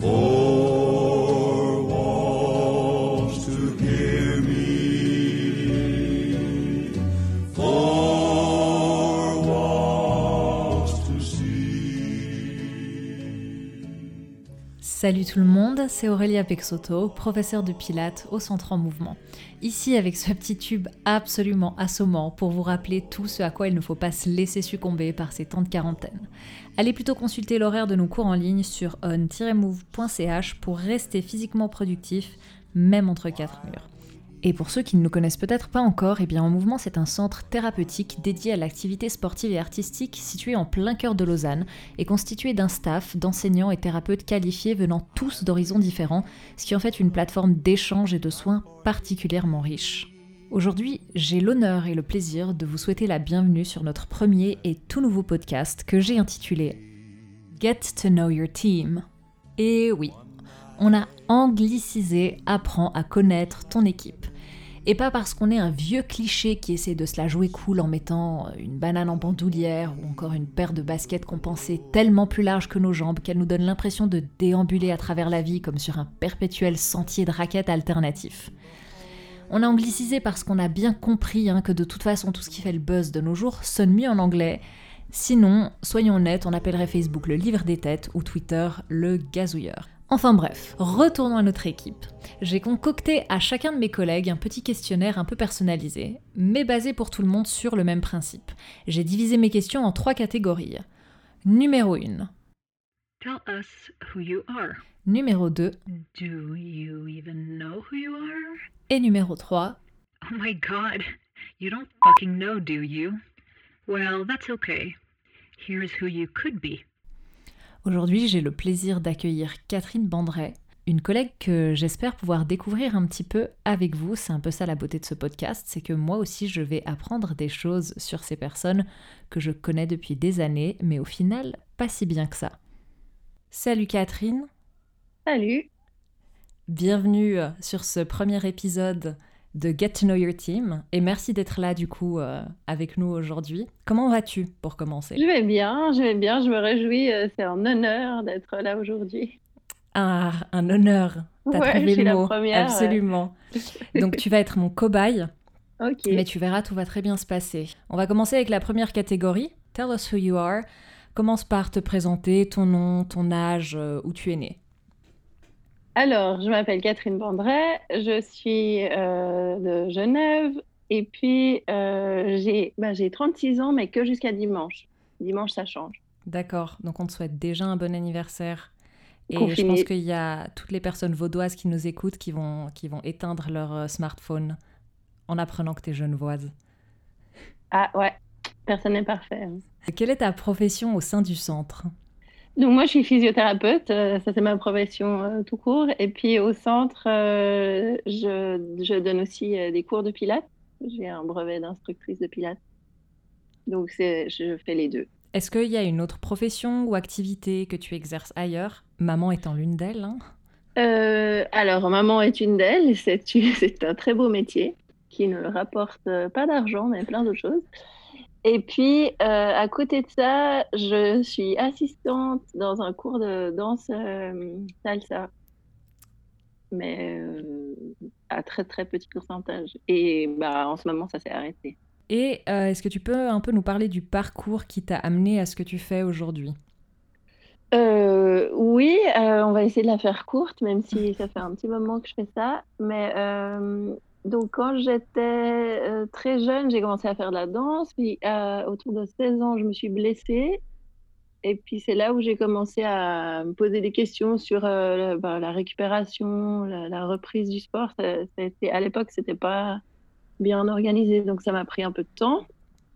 Four Salut tout le monde, c'est Aurélia Pexoto, professeure de Pilates au Centre en Mouvement. Ici avec ce petit tube absolument assommant pour vous rappeler tout ce à quoi il ne faut pas se laisser succomber par ces temps de quarantaine. Allez plutôt consulter l'horaire de nos cours en ligne sur on-move.ch pour rester physiquement productif, même entre quatre murs. Et pour ceux qui ne nous connaissent peut-être pas encore, eh bien En Mouvement c'est un centre thérapeutique dédié à l'activité sportive et artistique situé en plein cœur de Lausanne et constitué d'un staff d'enseignants et thérapeutes qualifiés venant tous d'horizons différents, ce qui en fait une plateforme d'échange et de soins particulièrement riche. Aujourd'hui, j'ai l'honneur et le plaisir de vous souhaiter la bienvenue sur notre premier et tout nouveau podcast que j'ai intitulé Get to Know Your Team. Et oui, on a anglicisé Apprends à connaître ton équipe. Et pas parce qu'on est un vieux cliché qui essaie de se la jouer cool en mettant une banane en bandoulière ou encore une paire de baskets compensées tellement plus larges que nos jambes qu'elle nous donne l'impression de déambuler à travers la vie comme sur un perpétuel sentier de raquettes alternatif. On a anglicisé parce qu'on a bien compris hein, que de toute façon tout ce qui fait le buzz de nos jours sonne mieux en anglais. Sinon, soyons honnêtes, on appellerait Facebook le livre des têtes ou Twitter le gazouilleur. Enfin bref, retournons à notre équipe. J'ai concocté à chacun de mes collègues un petit questionnaire un peu personnalisé, mais basé pour tout le monde sur le même principe. J'ai divisé mes questions en trois catégories. Numéro 1. Tell us who you are. Numéro 2 Do you even know who you are? et numéro 3. Oh my god, you don't fucking know, do you? Well, that's okay. Here's who you could be. Aujourd'hui, j'ai le plaisir d'accueillir Catherine Bandret, une collègue que j'espère pouvoir découvrir un petit peu avec vous. C'est un peu ça la beauté de ce podcast, c'est que moi aussi je vais apprendre des choses sur ces personnes que je connais depuis des années, mais au final, pas si bien que ça. Salut Catherine, Salut. bienvenue sur ce premier épisode de Get to Know Your Team, et merci d'être là du coup euh, avec nous aujourd'hui. Comment vas-tu pour commencer? Je vais bien, je vais bien, je me réjouis. euh, C'est un honneur d'être là aujourd'hui. Ah, un honneur. T'as Ouais, trouvé le la mot. première, ouais. Absolument. Donc tu vas être mon cobaye, Ok. mais tu verras, tout va très bien se passer. On va commencer avec la première catégorie. Tell us who you are. Commence par te présenter, ton nom, ton âge, euh, où tu es né. Alors, je m'appelle Catherine Bandret, je suis euh, de Genève et puis euh, j'ai bah, j'ai 36 ans, mais que jusqu'à dimanche. Dimanche, ça change. D'accord, donc on te souhaite déjà un bon anniversaire. Et je pense qu'il y a toutes les personnes vaudoises qui nous écoutent qui vont, qui vont éteindre leur euh, smartphone en apprenant que tu es genevoise. Ah ouais, personne n'est parfait. hein. Quelle est ta profession au sein du centre? Donc moi, je suis physiothérapeute, euh, ça c'est ma profession euh, tout court. Et puis au centre, euh, je, je donne aussi des cours de pilates. J'ai un brevet d'instructrice de pilates. Donc je fais les deux. Est-ce qu'il y a une autre profession ou activité que tu exerces ailleurs? Maman étant l'une d'elles. hein alors, maman est une d'elles. C'est un très beau métier qui ne rapporte pas d'argent, mais plein d'autres choses. Et puis, euh, à côté de ça, je suis assistante dans un cours de danse euh, salsa, mais euh, à très très petit pourcentage. Et bah, en ce moment, ça s'est arrêté. Et est-ce que tu peux un peu nous parler du parcours qui t'a amené à ce que tu fais aujourd'hui? Euh, oui, on va essayer de la faire courte, même si ça fait un petit moment que je fais ça. Mais donc, quand j'étais euh, très jeune, j'ai commencé à faire de la danse. Puis, euh, autour de 16 ans, je me suis blessée. Et puis, c'est là où j'ai commencé à me poser des questions sur euh, la, ben, la récupération, la, reprise du sport. Ça, été- à l'époque, c'était pas bien organisé, donc ça m'a pris un peu de temps.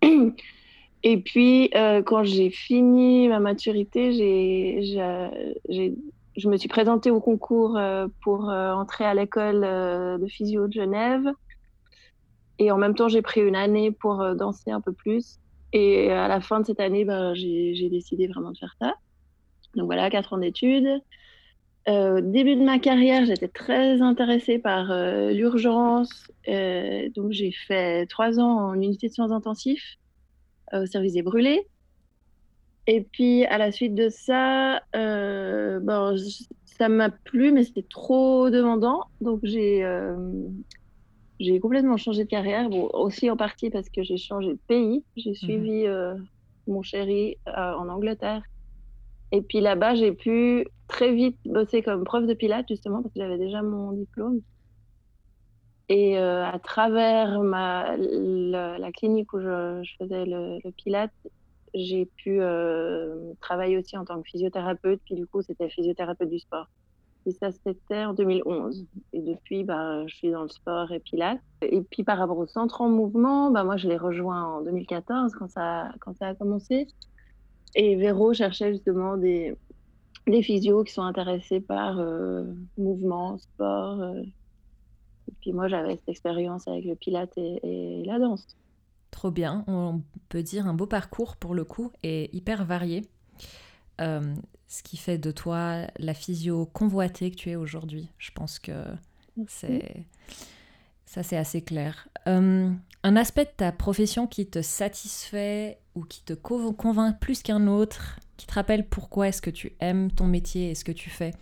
Et puis, quand j'ai fini ma maturité, j'ai- je me suis présentée au concours euh, pour euh, entrer à l'école euh, de physio de Genève. Et en même temps, j'ai pris une année pour danser un peu plus. Et à la fin de cette année, ben, j'ai, décidé vraiment de faire ça. Donc voilà, quatre ans d'études. Euh, début de ma carrière, j'étais très intéressée par l'urgence. Donc j'ai fait trois ans en unité de soins intensifs au service des brûlés. Et puis à la suite de ça, euh, bon, je- ça m'a plu, mais c'était trop demandant. Donc, j'ai euh, j'ai complètement changé de carrière. Bon, aussi en partie parce que j'ai changé de pays. J'ai suivi euh, mon chéri en Angleterre. Et puis là-bas, j'ai pu très vite bosser comme prof de pilates, justement, parce que j'avais déjà mon diplôme. Et à travers ma, la, la clinique où je, je faisais le, le pilate, j'ai pu euh, travailler aussi en tant que physiothérapeute. Puis du coup, c'était physiothérapeute du sport. Et ça, c'était en 2011. Et depuis, bah, je suis dans le sport et pilates. Et puis par rapport au centre en mouvement, bah, moi, je l'ai rejoint en 2014 quand ça, quand ça a commencé. Et Véro cherchait justement des, des physios qui sont intéressés par euh, mouvement, sport. euh. Et puis moi, j'avais cette expérience avec le pilate et, et la danse. Trop bien, on peut dire un beau parcours pour le coup et hyper varié. Euh, ce qui fait de toi la physio convoitée que tu es aujourd'hui. Je pense que c'est ça c'est assez clair. Euh, un aspect de ta profession qui te satisfait ou qui te co- convainc plus qu'un autre, qui te rappelle pourquoi est-ce que tu aimes ton métier et ce que tu fais.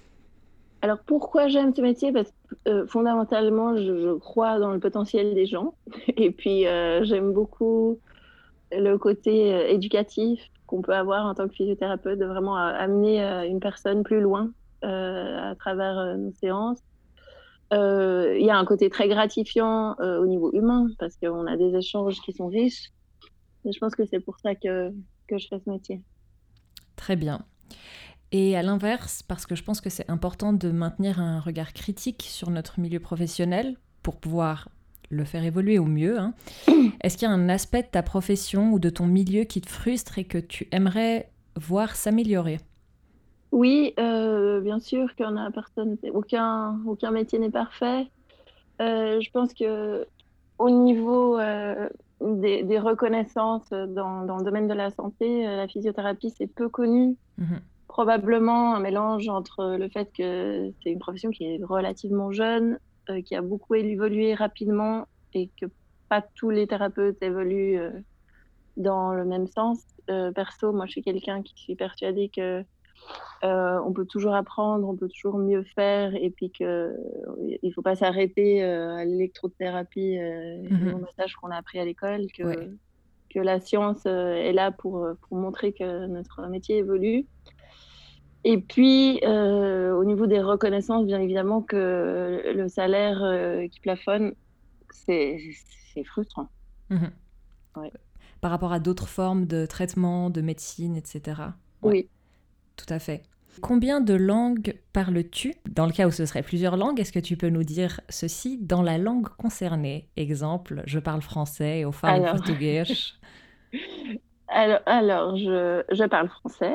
Alors pourquoi j'aime ce métier? Parce que euh, fondamentalement, je, crois dans le potentiel des gens. Et puis euh, j'aime beaucoup le côté euh, éducatif qu'on peut avoir en tant que physiothérapeute, de vraiment amener une personne plus loin à travers nos séances. Il y a un côté très gratifiant au niveau humain parce qu'on a des échanges qui sont riches. Et je pense que c'est pour ça que, que je fais ce métier. Très bien. Et à l'inverse, parce que je pense que c'est important de maintenir un regard critique sur notre milieu professionnel pour pouvoir le faire évoluer au mieux, hein, est-ce qu'il y a un aspect de ta profession ou de ton milieu qui te frustre et que tu aimerais voir s'améliorer? Oui, euh, bien sûr en a personne, aucun, aucun métier n'est parfait. Euh, je pense que au niveau euh, des, des reconnaissances dans, dans le domaine de la santé, la physiothérapie, c'est peu connu. Mhm. Probablement un mélange entre le fait que c'est une profession qui est relativement jeune, euh, qui a beaucoup évolué rapidement et que pas tous les thérapeutes évoluent euh, dans le même sens. Euh, perso, moi, je suis quelqu'un qui suis persuadée que on peut toujours apprendre, on peut toujours mieux faire, et puis que euh, il faut pas s'arrêter à l'électrothérapie et Mhm. au massage qu'on a appris à l'école, que, Ouais. que la science est là pour, pour montrer que notre métier évolue. Et puis, euh, au niveau des reconnaissances, bien évidemment que le salaire euh, qui plafonne, c'est frustrant. Mhm. Ouais. Par rapport à d'autres formes de traitement, de médecine, etc. Ouais. Oui. Tout à fait. Combien de langues parles-tu? Dans le cas où ce serait plusieurs langues, est-ce que tu peux nous dire ceci? Dans la langue concernée Exemple, je parle français ou falo Alors. portugais. Alors, alors je, je parle français,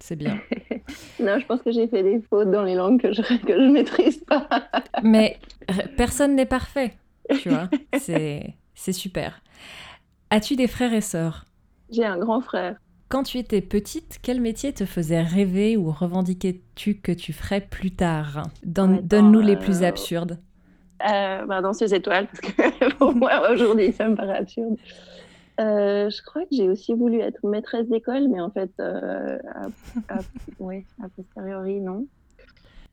C'est bien. Non, je pense que j'ai fait des fautes dans les langues que je que je maîtrise pas. Mais personne n'est parfait, tu vois. C'est c'est super. As-tu des frères et sœurs? J'ai un grand frère. Quand tu étais petite, quel métier te faisait rêver ou revendiquais-tu que tu ferais plus tard? Donne- Donne-nous les plus absurdes. Euh, bah, danseuse étoile, parce que pour moi, aujourd'hui, ça me paraît absurde. Euh, je crois que j'ai aussi voulu être maîtresse d'école, mais en fait, euh, à, a posteriori, non.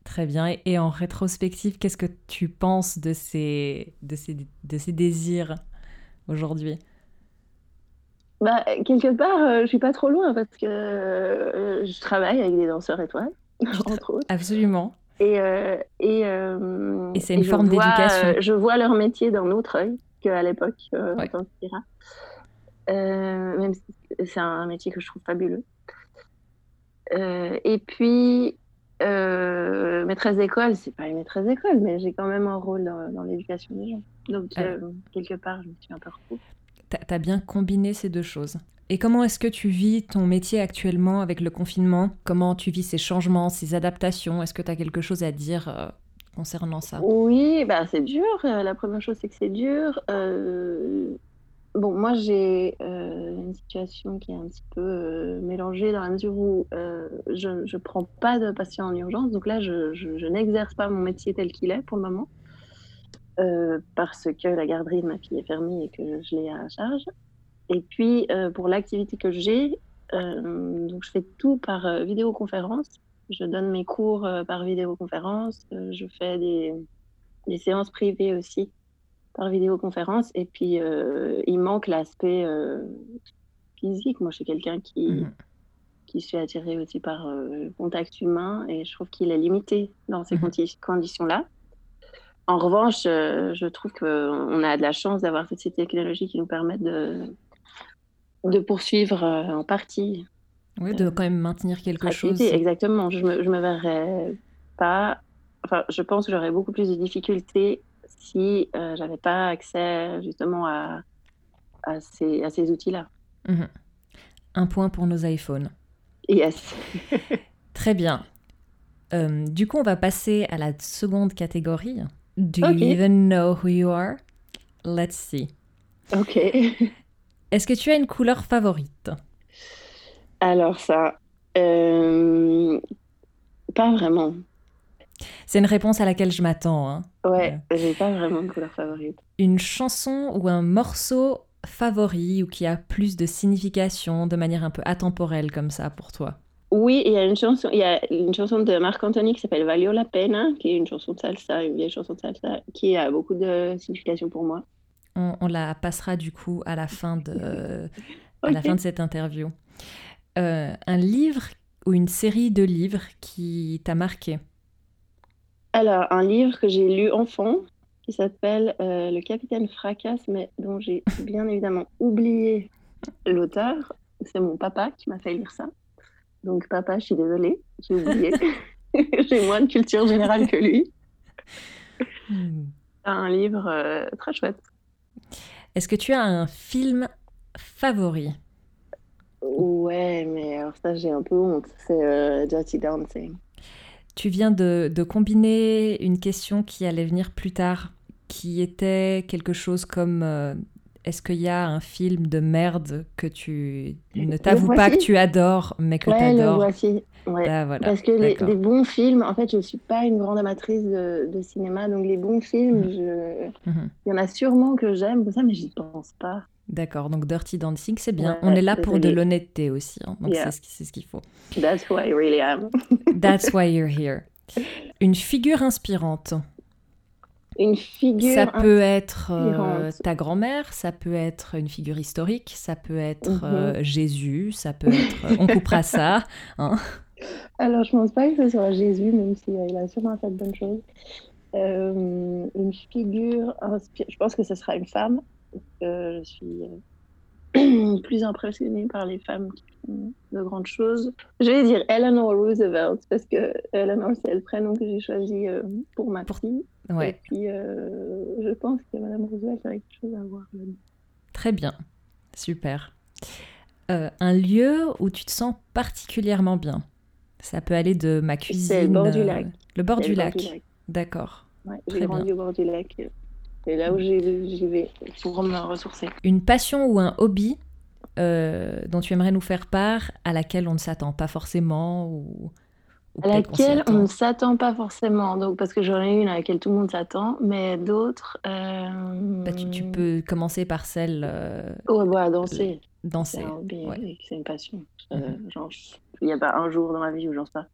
Très bien. Et, en rétrospective, qu'est-ce que tu penses de ces, de ces, de ces désirs aujourd'hui? Bah, quelque part, euh, je suis pas trop loin parce que euh, je travaille avec des danseurs étoiles, entre autres. Absolument. Et, euh, et, Et c'est une forme d'éducation. je vois leur métier d'un autre œil qu'à l'époque Ouais. en tant que même si c'est un métier que je trouve fabuleux. Euh, et puis, euh, maîtresse d'école, c'est pas une maîtresse d'école, mais j'ai quand même un rôle dans, dans l'éducation des gens. Donc, euh, quelque part, je me suis un peu retrouvée. T'as as bien combiné ces deux choses. Et comment est-ce que tu vis ton métier actuellement avec le confinement? Comment tu vis ces changements, ces adaptations? Est-ce que tu as quelque chose à dire euh, concernant ça? Oui, bah, c'est dur. Euh, La première chose, c'est que c'est dur. Bon, moi, j'ai euh, une situation qui est un petit peu euh, mélangée dans la mesure où euh, je ne prends pas de patients en urgence. Donc là, je, n'exerce pas mon métier tel qu'il est pour le moment parce que la garderie de ma fille est fermée et que je l'ai à charge. Et puis, pour l'activité que j'ai, donc je fais tout par vidéoconférence. Je donne mes cours par vidéoconférence. Je fais des séances privées aussi par vidéoconférence. Et puis, euh, il manque l'aspect euh, physique. Moi, je suis quelqu'un qui, Mhm. qui suis attirée aussi par euh, le contact humain et je trouve qu'il est limité dans ces Mhm. condi- conditions-là. En revanche, je trouve qu'on a de la chance d'avoir toutes ces technologies qui nous permettent de, de poursuivre en partie Oui, de quand même maintenir quelque chose. Exactement. Je me, je me verrais pas. Enfin, je pense que j'aurais beaucoup plus de difficultés si euh, j'avais pas accès justement à, à ces, à ces outils-là. Mhm. Un point pour nos iPhones. Yes. Très bien. Euh, du coup, on va passer à la seconde catégorie. Do you even know who you are? Let's see. Ok. Est-ce que tu as une couleur favorite? Alors ça, euh, pas vraiment. C'est une réponse à laquelle je m'attends. hein. Ouais, j'ai pas vraiment de couleur favorite. Une chanson ou un morceau favori ou qui a plus de signification de manière un peu atemporelle comme ça pour toi? Oui, il y a une chanson, il y a une chanson de Marc Anthony qui s'appelle Valio la Pena, qui est une chanson de salsa, une vieille chanson de salsa, qui a beaucoup de signification pour moi. On, on la passera du coup à la fin de, à la fin de cette interview. Euh, un livre ou une série de livres qui t'a marqué? Alors, un livre que j'ai lu enfant, qui s'appelle euh, Le Capitaine Fracasse, mais dont j'ai bien évidemment oublié l'auteur. C'est mon papa qui m'a fait lire ça. Donc, papa, je suis désolée, j'ai oublié. j'ai moins de culture générale que lui. Hmm. Un livre euh, très chouette. Est-ce que tu as un film favori? Ouais, mais alors ça, j'ai un peu honte. C'est euh, Dirty Dancing. Tu viens de, de combiner une question qui allait venir plus tard, qui était quelque chose comme euh, est-ce qu'il y a un film de merde que tu ne t'avoues pas que tu adores, mais que tu Ouais, le adores? voici. Ouais. Ah, voilà. Parce que les, bons films, en fait, je ne suis pas une grande amatrice de, de cinéma, donc les bons films, je... Mhm. il y en a sûrement que j'aime, ça, mais j'y pense pas. D'accord, donc Dirty Dancing, c'est bien. On est là pour de l'honnêteté aussi, hein, donc Yeah. c'est ce qu'il faut. That's who I really am. That's why you're here. Une figure inspirante. Une figure. Ça peut être euh, ta grand-mère, ça peut être une figure historique, ça peut être Mhm. euh, Jésus, ça peut être... euh, on coupera ça. hein. Alors, je pense pas que ce soit Jésus, même s'il a sûrement fait de bonnes choses. Une figure inspirante. Je pense que ce sera une femme. Je suis euh, plus impressionnée par les femmes qui font de grandes choses. Je vais dire Eleanor Roosevelt, parce que Eleanor, c'est le prénom que j'ai choisi euh, pour ma fille. Et Ouais, puis, euh, je pense que Madame Roosevelt aurait quelque chose à voir là-dedans. très bien. Super. Euh, un lieu où tu te sens particulièrement bien. Ça peut aller de ma cuisine... C'est le bord du lac. Le bord du le bord lac. du lac. D'accord. Ouais, Très j'ai grandi au bord du lac. C'est là où j'y vais pour me ressourcer. Une passion ou un hobby euh, dont tu aimerais nous faire part, à laquelle on ne s'attend pas forcément ou, ou À laquelle on ne s'attend pas forcément, donc parce que j'en ai une à laquelle tout le monde s'attend, mais d'autres. euh, Bah, tu, tu peux commencer par celle euh, Ouais, bah, danser. C'est danser. un hobby, ouais. c'est une passion. Euh, Mhm. genre, il n'y a pas un jour dans ma vie où j'en sais pas.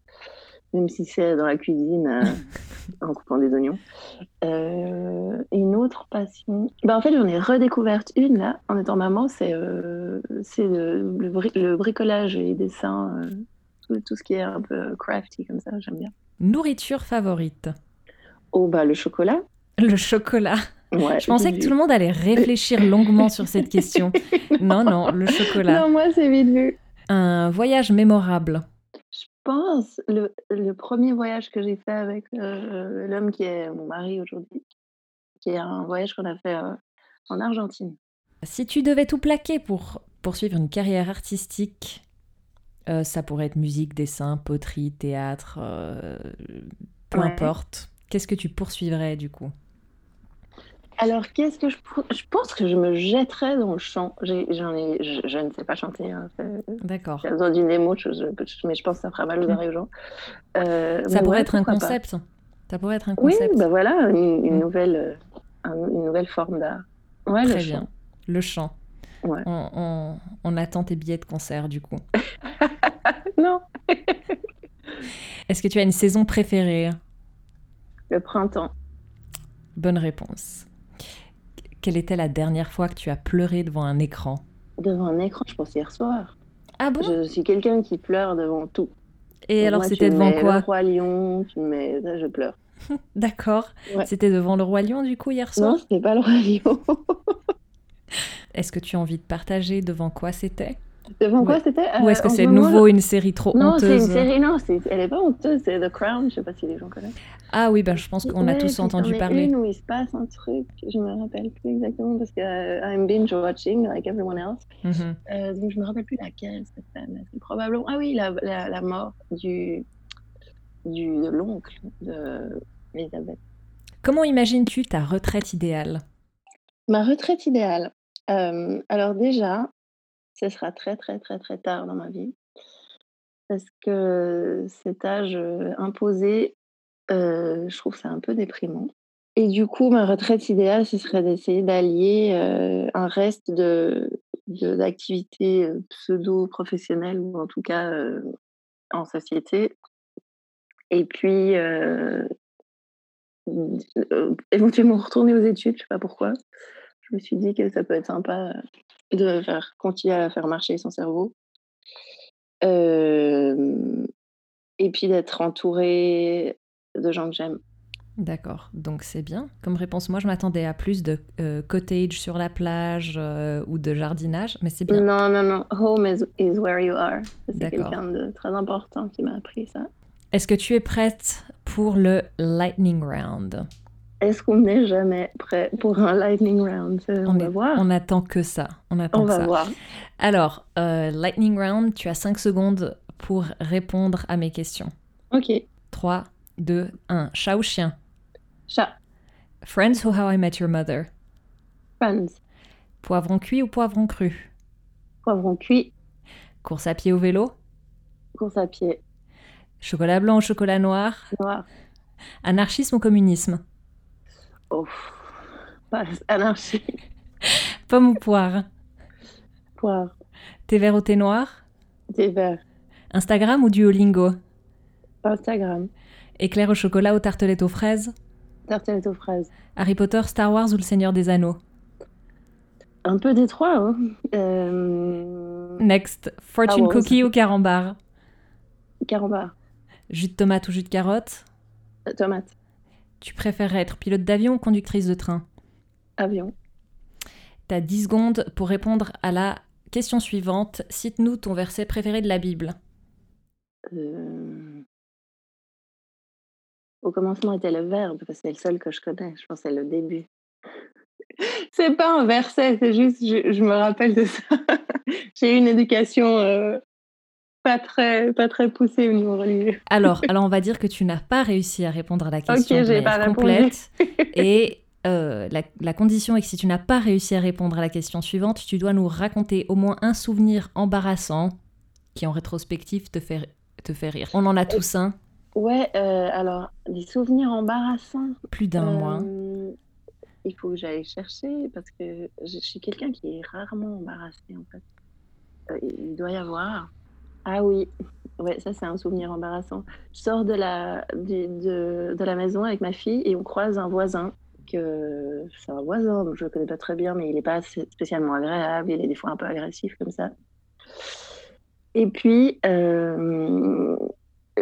Même si c'est dans la cuisine, euh, en coupant des oignons. Euh, une autre passion. Bah, en fait, j'en ai redécouverte une là, en étant maman, c'est euh, le, le, bri- le bricolage et les dessins, euh, tout, tout ce qui est un peu crafty comme ça, j'aime bien. Nourriture favorite. Oh, bah, le chocolat. Le chocolat. Ouais, Je pensais que tout le monde allait réfléchir longuement sur cette question. Non, non, le chocolat. Non, moi, c'est vite vu. Un voyage mémorable. Je pense le, le premier voyage que j'ai fait avec euh, l'homme qui est mon mari aujourd'hui, qui est un voyage qu'on a fait euh, en Argentine. Si tu devais tout plaquer pour poursuivre une carrière artistique, euh, ça pourrait être musique, dessin, poterie, théâtre, peu Ouais. importe. Qu'est-ce que tu poursuivrais du coup? Alors, qu'est-ce que je... Je pense que je me jetterais dans le chant. J'en ai... Je, je ne sais pas chanter. Hein. D'accord. J'ai besoin d'une démo, je- mais je pense que ça fera mal aux oreilles aux gens. Euh, Ça pourrait ouais, être un pas. concept. Ça pourrait être un Oui, concept. bah voilà, une, une Mm. nouvelle, euh, un- une nouvelle forme d'art. Ouais, Très le bien. chant. Le chant. Ouais. On, on- on attend tes billets de concert du coup. Non, Est-ce que tu as une saison préférée? Le printemps. Bonne réponse. Quelle était la dernière fois que tu as pleuré devant un écran Devant un écran, je pense hier soir. Ah bon? Je suis quelqu'un qui pleure devant tout. Et alors moi, c'était devant mets quoi? Le Roi Lion, tu mets. là, je pleure. D'accord. Ouais. C'était devant le Roi Lion du coup hier soir? Non, c'était pas le Roi Lion. Est-ce que tu as envie de partager devant quoi c'était? Devant Ouais. quoi c'était Ou Euh, est-ce que en ce c'est de nouveau une série trop Non, c'est une honteuse série, non, elle est pas honteuse, c'est The Crown, je sais pas si les gens connaissent. Ah oui, ben, je pense qu'on a tous entendu est parler. une où il se passe un truc, je me rappelle plus exactement parce que euh, I'm binge watching like everyone else. Euh, donc je me rappelle plus laquelle c'était, probablement ah oui la, la, la mort du du de l'oncle de Elisabeth. Comment imagines-tu ta retraite idéale? Ma retraite idéale. Euh, alors déjà, ce sera très très très très tard dans ma vie parce que cet âge imposé, je trouve ça un peu déprimant. Et du coup, ma retraite idéale, ce serait d'essayer d'allier un reste de d'activités pseudo-professionnelles ou en tout cas en société. Et puis, euh, euh, éventuellement retourner aux études, je sais pas pourquoi. Je me suis dit que ça peut être sympa euh, de faire, continuer à faire marcher son cerveau. Euh, et puis d'être entourée de gens que j'aime. D'accord, donc c'est bien. Comme réponse, moi je m'attendais à plus de euh, cottage sur la plage euh, ou de jardinage, mais c'est bien. Non, non, non. Home is, is where you are. C'est quelqu'un de très important qui m'a appris ça. Est-ce que tu es prête pour le lightning round? Est-ce qu'on n'est jamais prêt pour un lightning round? On, On va est- voir. On attend que ça. On attend On va ça. voir. Alors, euh, lightning round, tu as 5 secondes pour répondre à mes questions. Ok. 3, 2, 1. Chat ou chien? Chat. Friends ou How I Met Your Mother? Friends. Poivron cuit ou poivron cru? Poivron cuit. Course à pied ou vélo? Course à pied. Chocolat blanc ou chocolat noir? Noir. Anarchisme ou communisme? Oh. Pomme ou poire? Poire. Thé vert ou thé noir? Thé vert. Instagram ou Duolingo? Instagram. Éclair au chocolat ou tartelette aux fraises? Tartelette aux fraises. Harry Potter, Star Wars ou Le Seigneur des Anneaux? Un peu des trois, hein. Euh... Next, fortune cookie ou carambar? Carambar. Jus de tomate ou jus de carotte? Euh, Tomate. Tu préférerais être pilote d'avion ou conductrice de train? Avion. T'as 10 secondes pour répondre à la question suivante. Cite-nous ton verset préféré de la Bible. Euh, Au commencement était le verbe, parce que c'est le seul que je connais. Je pense que c'est le début. C'est pas un verset, c'est juste, je, je me rappelle de ça. J'ai eu une éducation euh, pas, très, pas très poussée au niveau religieux. Alors, alors on va dire que tu n'as pas réussi à répondre à la question Ok, de manière complète. Et euh, la, la condition est que si tu n'as pas réussi à répondre à la question suivante, tu dois nous raconter au moins un souvenir embarrassant qui, en rétrospective, te fait, te fait rire. On en a tous un, Ouais, euh, alors, des souvenirs embarrassants. plus d'un mois. Euh, Il faut que j'aille chercher parce que je suis quelqu'un qui est rarement embarrassé en fait. Euh, il doit y avoir. Ah oui, ouais, ça c'est un souvenir embarrassant. Je sors de la, de, de la maison avec ma fille et on croise un voisin. C'est un voisin, donc je le connais pas très bien, mais il n'est pas spécialement agréable. Il est des fois un peu agressif comme ça. Et puis, euh,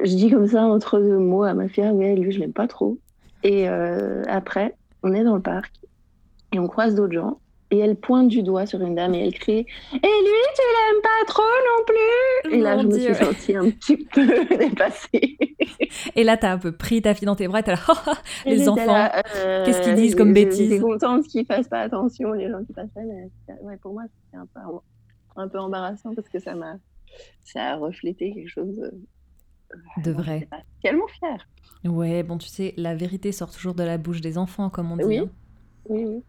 je dis comme ça entre deux mots à ma fille, ah ouais, lui je l'aime pas trop. Et euh, après, on est dans le parc et on croise d'autres gens. Et elle pointe du doigt sur une dame et elle crie Et lui, tu l'aimes pas trop non plus? Et là, Mon je me suis sentie un petit peu dépassée. Et là, t'as un peu pris ta fille dans tes bras, t'es là, les enfants. là, euh, qu'est-ce qu'ils disent comme bêtises J'étais contente qu'ils fassent pas attention, les gens qui passaient. Mais c'était- ouais, pour moi, c'était un peu un, peu embarrassant parce que ça m'a, ça a reflété quelque chose de, De vrai. Tellement fière. Ouais, bon, tu sais, la vérité sort toujours de la bouche des enfants, comme on dit. Oui. hein. Oui, oui.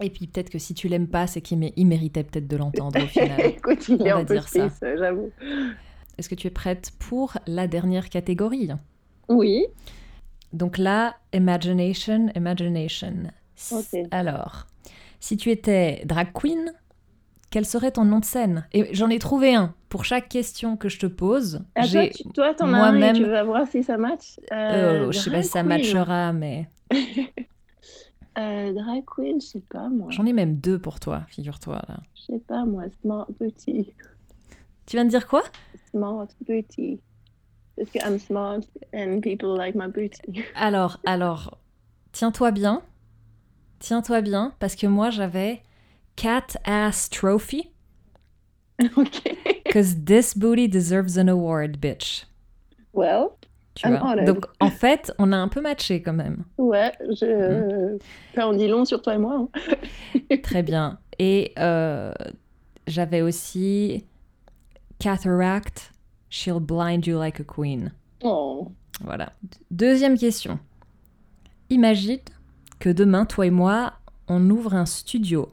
Et puis peut-être que si tu l'aimes pas, c'est qu'il mé- il méritait peut-être de l'entendre au final. Écoute, il est va un peu dire ça. triste, j'avoue. Est-ce que tu es prête pour la dernière catégorie? Oui. Donc là, imagination, imagination. Alors, si tu étais drag queen, quel serait ton nom de scène? Et j'en ai trouvé un. Pour chaque question que je te pose, Ah, toi, tu, toi, t'en as un et tu vas voir si ça match. Euh, Euh, je sais pas si ça matchera, mais Euh, drag queen, je sais pas moi. j'en ai même deux pour toi, figure-toi. Là. Je sais pas moi. Smart booty. Tu viens de dire quoi? Smart booty. Parce que I'm smart and people like my booty. Alors, alors, tiens-toi bien. Tiens-toi bien, parce que moi, j'avais Cat Ass Trophy, ok. because this booty deserves an award, bitch. Well, Tu I'm vois. honored. Donc, en fait, on a un peu matché quand même. ouais, je. Ça en dit long sur toi et moi. hein. Très bien. Et euh, j'avais aussi Cataract, she'll blind you like a queen. Oh. Voilà. Deuxième question. Imagine que demain, toi et moi, on ouvre un studio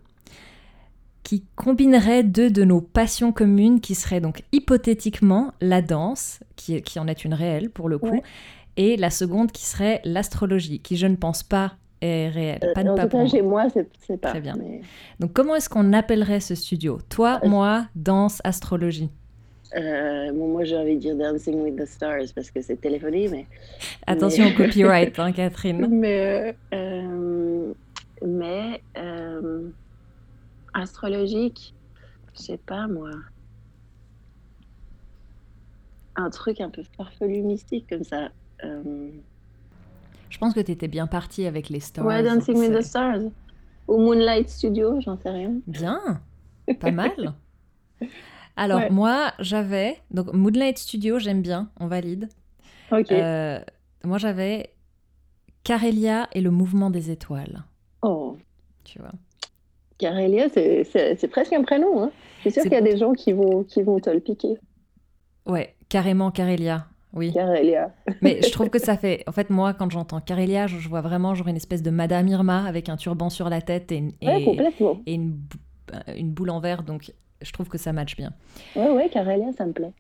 qui combinerait deux de nos passions communes, qui seraient donc hypothétiquement la danse, qui, qui en est une réelle pour le coup, Ouais. et la seconde qui serait l'astrologie, qui je ne pense pas est réelle. Euh, Pas de en pas prendre. chez moi, c'est pas. Très bien. mais- Donc comment est-ce qu'on appellerait ce studio? Toi, Euh, moi, danse, astrologie. Euh, bon, moi, j'ai envie de dire Dancing with the Stars parce que c'est téléphoné, mais. Attention au copyright, hein, Catherine. Mais. mais. Astrologique, je sais pas moi. Un truc un peu farfelu mystique comme ça. Euh, Je pense que tu étais bien partie avec les stars. ouais, Dancing with the Stars. Ou Moonlight Studio, j'en sais rien. Bien, pas mal. Alors Ouais. moi, j'avais donc Moonlight Studio, j'aime bien, on valide. Ok. Euh, moi, j'avais Carélia et le mouvement des étoiles. Oh, Tu vois. Carélia, c'est- presque un prénom. Hein. Je suis sûre qu'il y a des gens qui vont, qui vont te le piquer. Ouais, carrément Carélia. Oui. Carélia. Mais je trouve que ça fait. En fait, moi, quand j'entends Carélia, je vois vraiment genre une espèce de Madame Irma avec un turban sur la tête et une, Ouais, et- complètement. et une, bou- euh, une boule en verre. Donc, je trouve que ça matche bien. Ouais, ouais, Carélia, ça me plaît.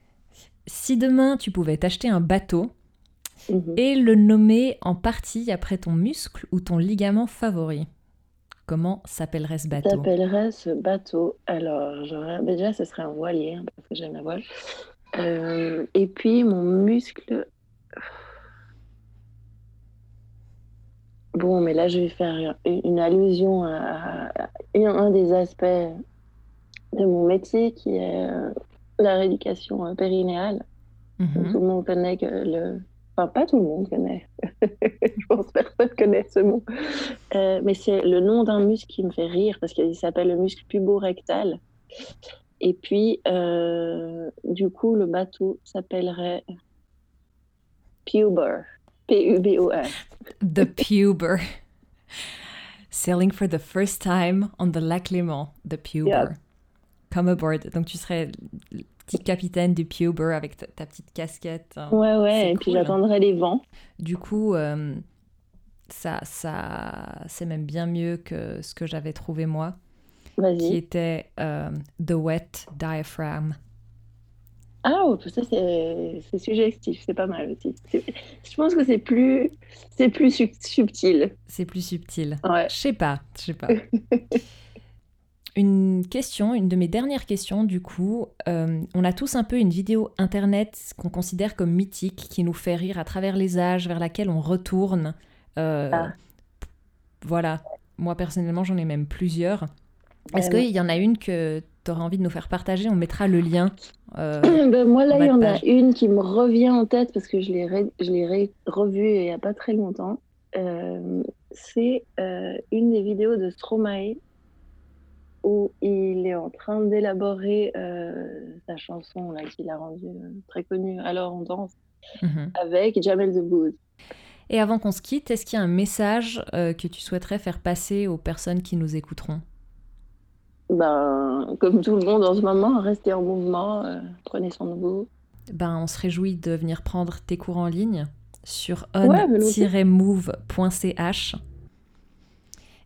Si demain tu pouvais t'acheter un bateau Mhm. et le nommer en partie après ton muscle ou ton ligament favori, comment s'appellerait ce bateau? T'appellerais ce bateau. Alors, mais déjà, ce serait un voilier, hein, parce que j'aime la voile. Euh, et puis, mon muscle. Bon, mais là, je vais faire une, allusion à, un, des aspects de mon métier qui est euh, la rééducation euh, périnéale. Tout le monde connaît que le. Enfin, pas tout le monde connaît. Je pense que personne connaît ce mot. Euh, mais c'est le nom d'un muscle qui me fait rire parce qu'il s'appelle le muscle puborectal. Et puis, euh, du coup, le bateau s'appellerait Puber. P-U-B-O-R. The Puber. Sailing for the first time on the lac Léman, the Puber. Yeah. Come aboard. Donc tu serais le petit capitaine du Puber avec ta, ta petite casquette. hein. Ouais, ouais. Et puis, j'attendrai les vents. Du coup, euh, ça, ça, c'est même bien mieux que ce que j'avais trouvé moi, qui était euh, The Wet Diaphragm. Ah, oh, ça, c'est suggestif. C'est pas mal aussi. Je pense que c'est plus, c'est plus sub- subtil. C'est plus subtil. Ouais. Je sais pas, je sais pas. Une question, une de mes dernières questions, du coup, euh, on a tous un peu une vidéo internet qu'on considère comme mythique, qui nous fait rire à travers les âges, vers laquelle on retourne. Euh, Ah. Voilà. Moi, personnellement, j'en ai même plusieurs. Est-ce Euh, qu'il y en a une que tu aurais envie de nous faire partager? On mettra le lien. euh, Ben, moi, là, il y en a une qui me revient en tête parce que je l'ai ré- je l'ai revue il n'y a pas très longtemps. C'est une des vidéos de Stromae où il est en train d'élaborer euh, sa chanson là qu'il a rendue euh, très connue, Alors on danse, mhm. avec Jamel Debbouze. Et avant qu'on se quitte, est-ce qu'il y a un message euh, que tu souhaiterais faire passer aux personnes qui nous écouteront? Ben, comme tout le monde en ce moment, restez en mouvement, prenez soin de vous. Ben, on se réjouit de venir prendre tes cours en ligne sur on-move.ch.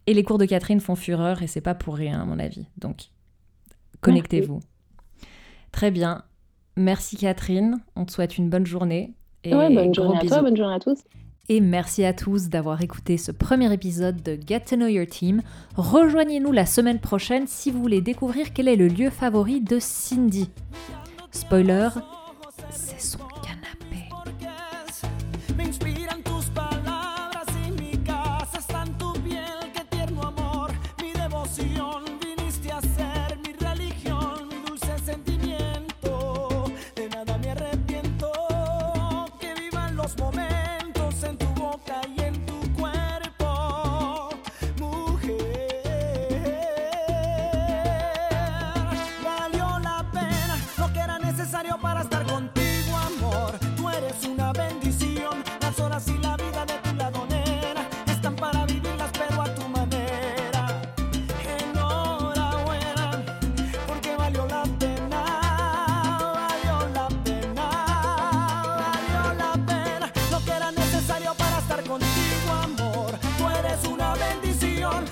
Et les cours de Catherine font fureur et c'est pas pour rien, à mon avis. Donc, connectez-vous. Très bien. Merci Catherine. On te souhaite une bonne journée. Et ouais, bonne journée à toi, bonne journée à tous. Et merci à tous d'avoir écouté ce premier épisode de Get to Know Your Team. Rejoignez-nous la semaine prochaine si vous voulez découvrir quel est le lieu favori de Cindy. Spoiler, c'est son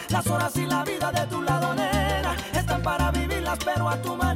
Las horas y la vida de tu lado, nena, están para vivirlas, pero a tu manera.